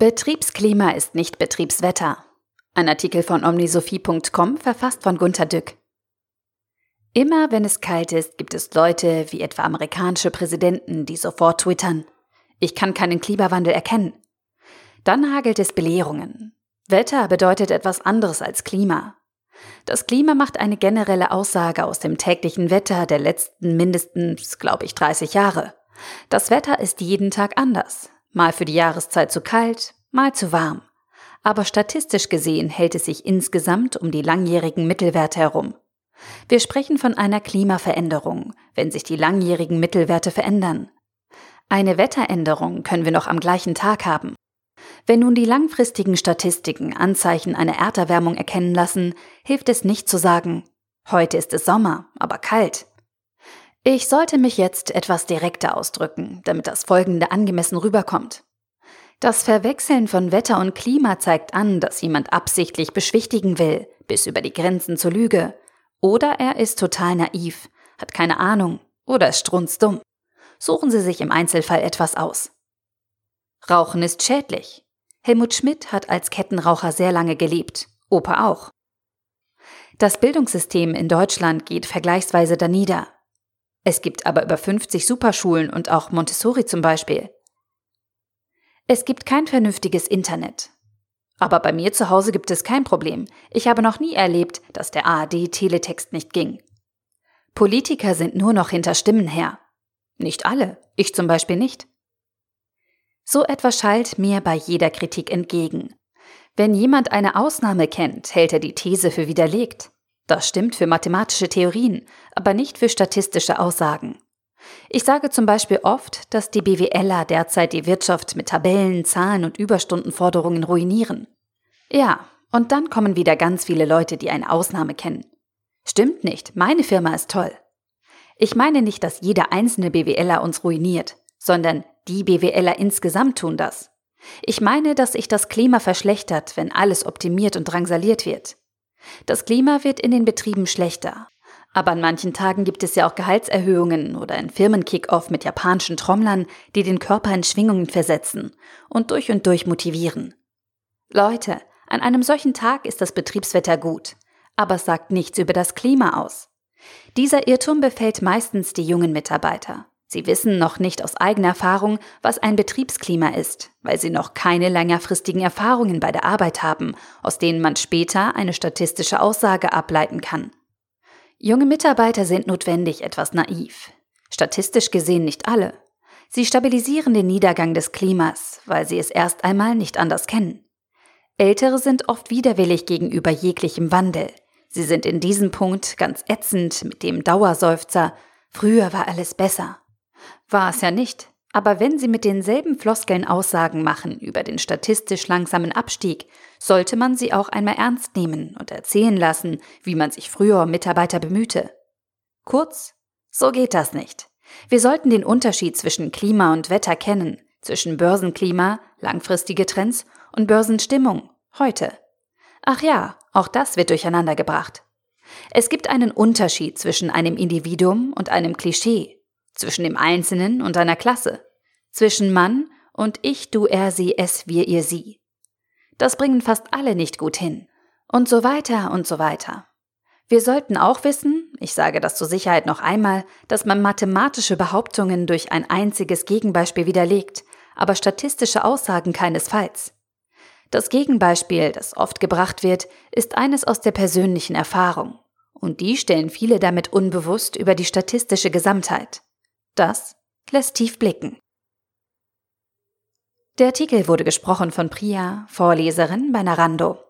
Betriebsklima ist nicht Betriebswetter. Ein Artikel von omnisophie.com verfasst von Gunter Dück. Immer wenn es kalt ist, gibt es Leute wie etwa amerikanische Präsidenten, die sofort twittern. Ich kann keinen Klimawandel erkennen. Dann hagelt es Belehrungen. Wetter bedeutet etwas anderes als Klima. Das Klima macht eine generelle Aussage aus dem täglichen Wetter der letzten mindestens, glaube ich, 30 Jahre. Das Wetter ist jeden Tag anders. Mal für die Jahreszeit zu kalt, mal zu warm. Aber statistisch gesehen hält es sich insgesamt um die langjährigen Mittelwerte herum. Wir sprechen von einer Klimaveränderung, wenn sich die langjährigen Mittelwerte verändern. Eine Wetteränderung können wir noch am gleichen Tag haben. Wenn nun die langfristigen Statistiken Anzeichen einer Erderwärmung erkennen lassen, hilft es nicht zu sagen, heute ist es Sommer, aber kalt. Ich sollte mich jetzt etwas direkter ausdrücken, damit das Folgende angemessen rüberkommt. Das Verwechseln von Wetter und Klima zeigt an, dass jemand absichtlich beschwichtigen will, bis über die Grenzen zur Lüge. Oder er ist total naiv, hat keine Ahnung oder ist strunzdumm. Suchen Sie sich im Einzelfall etwas aus. Rauchen ist schädlich. Helmut Schmidt hat als Kettenraucher sehr lange gelebt, Opa auch. Das Bildungssystem in Deutschland geht vergleichsweise danieder. Es gibt aber über 50 Superschulen und auch Montessori zum Beispiel. Es gibt kein vernünftiges Internet. Aber bei mir zu Hause gibt es kein Problem. Ich habe noch nie erlebt, dass der ARD-Teletext nicht ging. Politiker sind nur noch hinter Stimmen her. Nicht alle, ich zum Beispiel nicht. So etwas schallt mir bei jeder Kritik entgegen. Wenn jemand eine Ausnahme kennt, hält er die These für widerlegt. Das stimmt für mathematische Theorien, aber nicht für statistische Aussagen. Ich sage zum Beispiel oft, dass die BWLer derzeit die Wirtschaft mit Tabellen, Zahlen und Überstundenforderungen ruinieren. Ja, und dann kommen wieder ganz viele Leute, die eine Ausnahme kennen. Stimmt nicht, meine Firma ist toll. Ich meine nicht, dass jeder einzelne BWLer uns ruiniert, sondern die BWLer insgesamt tun das. Ich meine, dass sich das Klima verschlechtert, wenn alles optimiert und drangsaliert wird. Das Klima wird in den Betrieben schlechter. Aber an manchen Tagen gibt es ja auch Gehaltserhöhungen oder ein Firmenkickoff mit japanischen Trommlern, die den Körper in Schwingungen versetzen und durch und durch motivieren. Leute, an einem solchen Tag ist das Betriebswetter gut, aber es sagt nichts über das Klima aus. Dieser Irrtum befällt meistens die jungen Mitarbeiter. Sie wissen noch nicht aus eigener Erfahrung, was ein Betriebsklima ist, weil sie noch keine längerfristigen Erfahrungen bei der Arbeit haben, aus denen man später eine statistische Aussage ableiten kann. Junge Mitarbeiter sind notwendig etwas naiv. Statistisch gesehen nicht alle. Sie stabilisieren den Niedergang des Klimas, weil sie es erst einmal nicht anders kennen. Ältere sind oft widerwillig gegenüber jeglichem Wandel. Sie sind in diesem Punkt ganz ätzend mit dem Dauerseufzer, früher war alles besser. War es ja nicht. Aber wenn Sie mit denselben Floskeln Aussagen machen über den statistisch langsamen Abstieg, sollte man sie auch einmal ernst nehmen und erzählen lassen, wie man sich früher um Mitarbeiter bemühte. Kurz, so geht das nicht. Wir sollten den Unterschied zwischen Klima und Wetter kennen, zwischen Börsenklima, langfristige Trends und Börsenstimmung, heute. Ach ja, auch das wird durcheinander gebracht. Es gibt einen Unterschied zwischen einem Individuum und einem Klischee, zwischen dem Einzelnen und einer Klasse, zwischen Mann und ich, du, er, sie, es, wir, ihr, sie. Das bringen fast alle nicht gut hin. Und so weiter und so weiter. Wir sollten auch wissen, ich sage das zur Sicherheit noch einmal, dass man mathematische Behauptungen durch ein einziges Gegenbeispiel widerlegt, aber statistische Aussagen keinesfalls. Das Gegenbeispiel, das oft gebracht wird, ist eines aus der persönlichen Erfahrung. Und die stellen viele damit unbewusst über die statistische Gesamtheit. Das lässt tief blicken. Der Artikel wurde gesprochen von Priya, Vorleserin bei Narando.